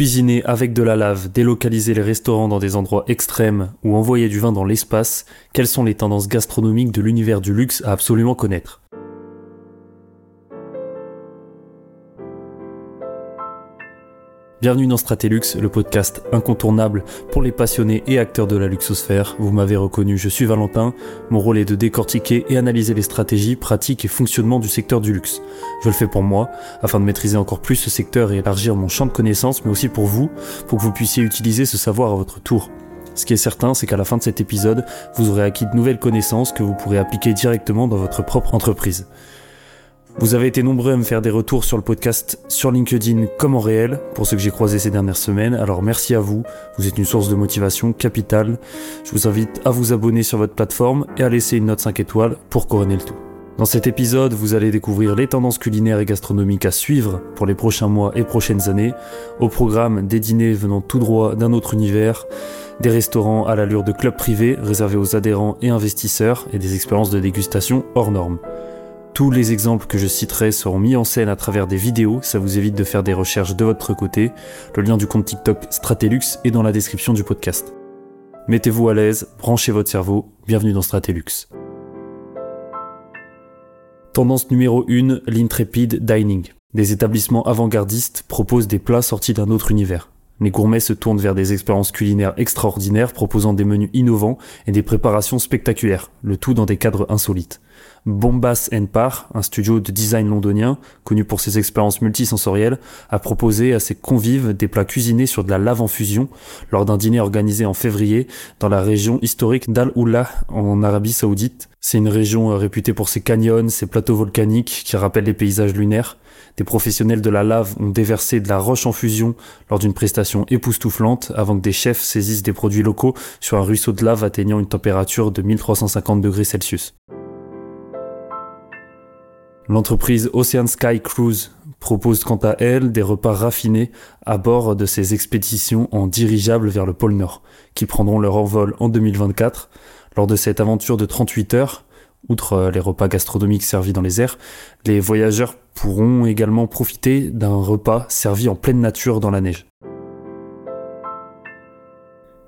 Cuisiner avec de la lave, délocaliser les restaurants dans des endroits extrêmes ou envoyer du vin dans l'espace, quelles sont les tendances gastronomiques de l'univers du luxe à absolument connaître? Bienvenue dans Stratelux, le podcast incontournable pour les passionnés et acteurs de la luxosphère. Vous m'avez reconnu, je suis Valentin. Mon rôle est de décortiquer et analyser les stratégies, pratiques et fonctionnements du secteur du luxe. Je le fais pour moi, afin de maîtriser encore plus ce secteur et élargir mon champ de connaissances, mais aussi pour vous, pour que vous puissiez utiliser ce savoir à votre tour. Ce qui est certain, c'est qu'à la fin de cet épisode, vous aurez acquis de nouvelles connaissances que vous pourrez appliquer directement dans votre propre entreprise. Vous avez été nombreux à me faire des retours sur le podcast sur LinkedIn comme en réel, pour ceux que j'ai croisés ces dernières semaines, alors merci à vous, vous êtes une source de motivation capitale. Je vous invite à vous abonner sur votre plateforme et à laisser une note 5 étoiles pour couronner le tout. Dans cet épisode, vous allez découvrir les tendances culinaires et gastronomiques à suivre pour les prochains mois et prochaines années, au programme des dîners venant tout droit d'un autre univers, des restaurants à l'allure de clubs privés réservés aux adhérents et investisseurs et des expériences de dégustation hors normes. Tous les exemples que je citerai seront mis en scène à travers des vidéos, ça vous évite de faire des recherches de votre côté. Le lien du compte TikTok Stratelux est dans la description du podcast. Mettez-vous à l'aise, branchez votre cerveau, bienvenue dans Stratelux. Tendance numéro 1, l'intrepid dining. Des établissements avant-gardistes proposent des plats sortis d'un autre univers. Les gourmets se tournent vers des expériences culinaires extraordinaires proposant des menus innovants et des préparations spectaculaires, le tout dans des cadres insolites. Bombas Par, un studio de design londonien, connu pour ses expériences multisensorielles, a proposé à ses convives des plats cuisinés sur de la lave en fusion lors d'un dîner organisé en février dans la région historique d'Al-Oula en Arabie Saoudite. C'est une région euh, réputée pour ses canyons, ses plateaux volcaniques qui rappellent les paysages lunaires. Des professionnels de la lave ont déversé de la roche en fusion lors d'une prestation époustouflante avant que des chefs saisissent des produits locaux sur un ruisseau de lave atteignant une température de 1350 degrés. L'entreprise Ocean Sky Cruise propose quant à elle des repas raffinés à bord de ses expéditions en dirigeable vers le pôle Nord, qui prendront leur envol en 2024. Lors de cette aventure de 38 heures, outre les repas gastronomiques servis dans les airs, les voyageurs pourront également profiter d'un repas servi en pleine nature dans la neige.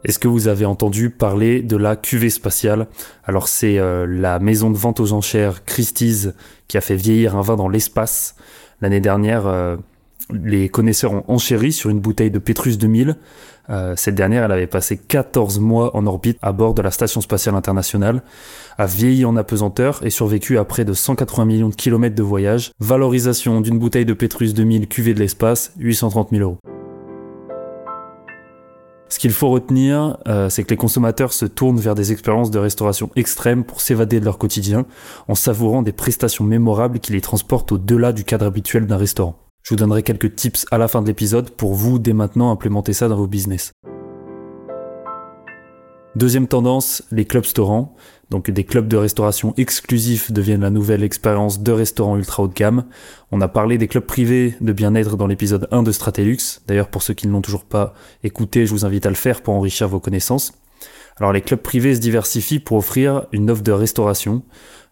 Est-ce que vous avez entendu parler de la cuvée spatiale? Alors c'est euh, la maison de vente aux enchères Christie's qui a fait vieillir un vin dans l'espace. L'année dernière, euh, les connaisseurs ont enchéri sur une bouteille de Petrus 2000. Euh, cette dernière, elle avait passé 14 mois en orbite à bord de la Station spatiale internationale, a vieilli en apesanteur et survécu à près de 180 millions de kilomètres de voyage. Valorisation d'une bouteille de Petrus 2000 cuvée de l'espace, 830 000 euros. Ce qu'il faut retenir, euh, c'est que les consommateurs se tournent vers des expériences de restauration extrêmes pour s'évader de leur quotidien, en savourant des prestations mémorables qui les transportent au-delà du cadre habituel d'un restaurant. Je vous donnerai quelques tips à la fin de l'épisode pour vous, dès maintenant, implémenter ça dans vos business. Deuxième tendance, les clubs restaurants. Donc des clubs de restauration exclusifs deviennent la nouvelle expérience de restaurant ultra haut de gamme. On a parlé des clubs privés de bien-être dans l'épisode 1 de Stratelux. D'ailleurs, pour ceux qui ne l'ont toujours pas écouté, je vous invite à le faire pour enrichir vos connaissances. Alors les clubs privés se diversifient pour offrir une offre de restauration.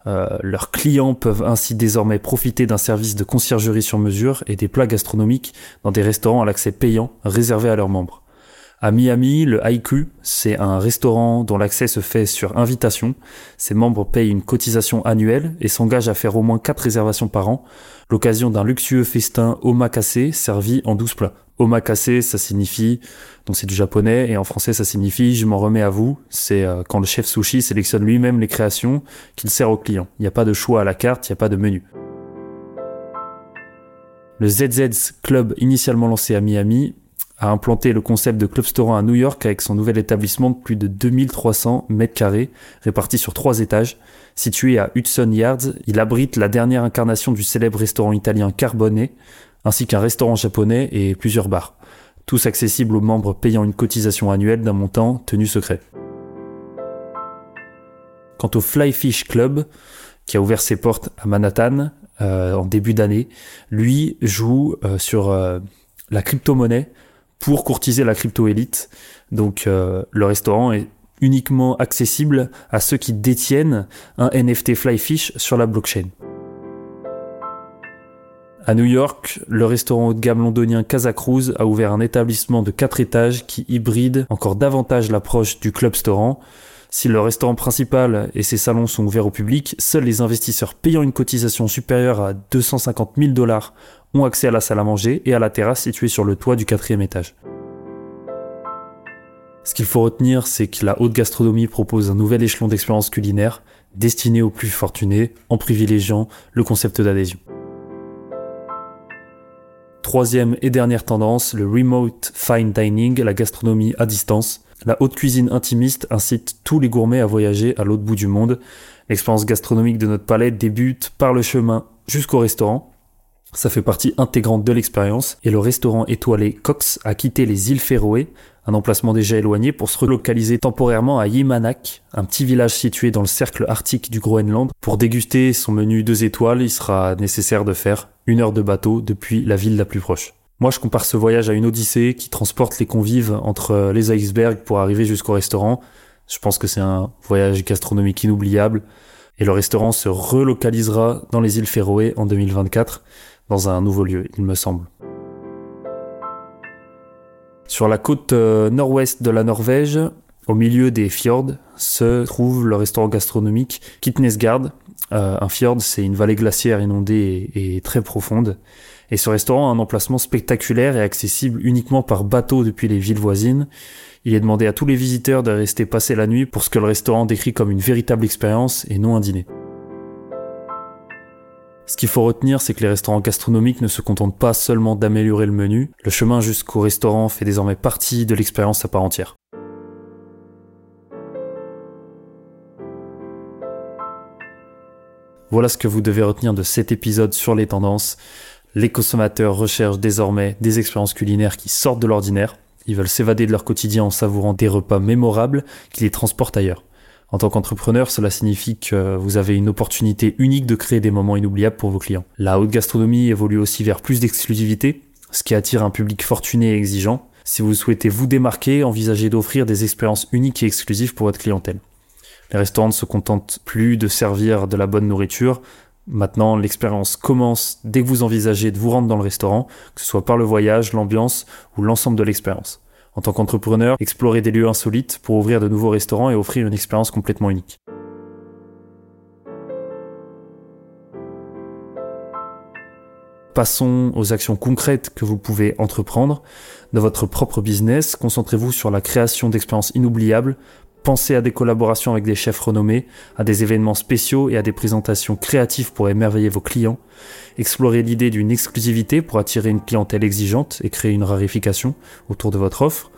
Euh, leurs clients peuvent ainsi désormais profiter d'un service de conciergerie sur mesure et des plats gastronomiques dans des restaurants à l'accès payant réservés à leurs membres. À Miami, le Haiku, c'est un restaurant dont l'accès se fait sur invitation. Ses membres payent une cotisation annuelle et s'engagent à faire au moins 4 réservations par an, l'occasion d'un luxueux festin omakase servi en 12 plats. Omakase, ça signifie, donc c'est du japonais, et en français ça signifie je m'en remets à vous. C'est euh, quand le chef sushi sélectionne lui-même les créations qu'il sert aux clients. Il n'y a pas de choix à la carte, il n'y a pas de menu. Le ZZ's Club, initialement lancé à Miami, a implanté le concept de club restaurant à New York avec son nouvel établissement de plus de 2300 mètres carrés répartis sur trois étages. Situé à Hudson Yards, il abrite la dernière incarnation du célèbre restaurant italien Carbone, ainsi qu'un restaurant japonais et plusieurs bars. Tous accessibles aux membres payant une cotisation annuelle d'un montant tenu secret. Quant au Fly Fish Club, qui a ouvert ses portes à Manhattan euh, en début d'année, lui joue euh, sur euh, la crypto-monnaie pour courtiser la crypto-élite. Donc euh, le restaurant est uniquement accessible à ceux qui détiennent un NFT Flyfish sur la blockchain. À New York, le restaurant haut de gamme londonien Casa Cruz a ouvert un établissement de 4 étages qui hybride encore davantage l'approche du club restaurant. Si le restaurant principal et ses salons sont ouverts au public, seuls les investisseurs payant une cotisation supérieure à 250 000 dollars ont accès à la salle à manger et à la terrasse située sur le toit du quatrième étage. Ce qu'il faut retenir, c'est que la haute gastronomie propose un nouvel échelon d'expérience culinaire destiné aux plus fortunés en privilégiant le concept d'adhésion. Troisième et dernière tendance, le remote fine dining, la gastronomie à distance. La haute cuisine intimiste incite tous les gourmets à voyager à l'autre bout du monde. L'expérience gastronomique de notre palais débute par le chemin jusqu'au restaurant. Ça fait partie intégrante de l'expérience et le restaurant étoilé Cox a quitté les îles Féroé, un emplacement déjà éloigné, pour se relocaliser temporairement à Yimanak, un petit village situé dans le cercle arctique du Groenland. Pour déguster son menu deux étoiles, il sera nécessaire de faire une heure de bateau depuis la ville la plus proche. Moi, je compare ce voyage à une odyssée qui transporte les convives entre les icebergs pour arriver jusqu'au restaurant. Je pense que c'est un voyage gastronomique inoubliable. Et le restaurant se relocalisera dans les îles Féroé en 2024, dans un nouveau lieu, il me semble. Sur la côte euh, nord-ouest de la Norvège, au milieu des fjords, se trouve le restaurant gastronomique Kitnesgard. Euh, un fjord, c'est une vallée glaciaire inondée et très profonde. Et ce restaurant a un emplacement spectaculaire et accessible uniquement par bateau depuis les villes voisines. Il est demandé à tous les visiteurs de rester passer la nuit pour ce que le restaurant décrit comme une véritable expérience et non un dîner. Ce qu'il faut retenir, c'est que les restaurants gastronomiques ne se contentent pas seulement d'améliorer le menu, le chemin jusqu'au restaurant fait désormais partie de l'expérience à part entière. Voilà ce que vous devez retenir de cet épisode sur les tendances. Les consommateurs recherchent désormais des expériences culinaires qui sortent de l'ordinaire. Ils veulent s'évader de leur quotidien en savourant des repas mémorables qui les transportent ailleurs. En tant qu'entrepreneur, cela signifie que vous avez une opportunité unique de créer des moments inoubliables pour vos clients. La haute gastronomie évolue aussi vers plus d'exclusivité, ce qui attire un public fortuné et exigeant. Si vous souhaitez vous démarquer, envisagez d'offrir des expériences uniques et exclusives pour votre clientèle. Les restaurants ne se contentent plus de servir de la bonne nourriture, Maintenant, l'expérience commence dès que vous envisagez de vous rendre dans le restaurant, que ce soit par le voyage, l'ambiance ou l'ensemble de l'expérience. En tant qu'entrepreneur, explorez des lieux insolites pour ouvrir de nouveaux restaurants et offrir une expérience complètement unique. Passons aux actions concrètes que vous pouvez entreprendre. Dans votre propre business, concentrez-vous sur la création d'expériences inoubliables Pensez à des collaborations avec des chefs renommés, à des événements spéciaux et à des présentations créatives pour émerveiller vos clients. Explorez l'idée d'une exclusivité pour attirer une clientèle exigeante et créer une rarification autour de votre offre.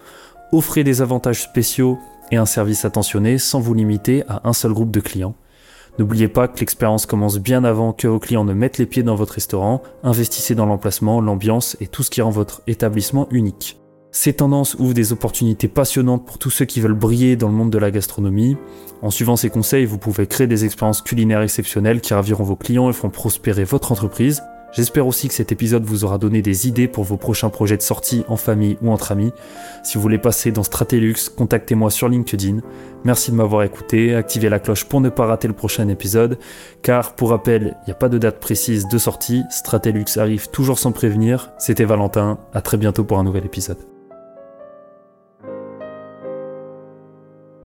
Offrez des avantages spéciaux et un service attentionné sans vous limiter à un seul groupe de clients. N'oubliez pas que l'expérience commence bien avant que vos clients ne mettent les pieds dans votre restaurant. Investissez dans l'emplacement, l'ambiance et tout ce qui rend votre établissement unique. Ces tendances ouvrent des opportunités passionnantes pour tous ceux qui veulent briller dans le monde de la gastronomie. En suivant ces conseils, vous pouvez créer des expériences culinaires exceptionnelles qui raviront vos clients et feront prospérer votre entreprise. J'espère aussi que cet épisode vous aura donné des idées pour vos prochains projets de sortie en famille ou entre amis. Si vous voulez passer dans Stratelux, contactez-moi sur LinkedIn. Merci de m'avoir écouté, activez la cloche pour ne pas rater le prochain épisode, car pour rappel, il n'y a pas de date précise de sortie, Stratelux arrive toujours sans prévenir. C'était Valentin, à très bientôt pour un nouvel épisode.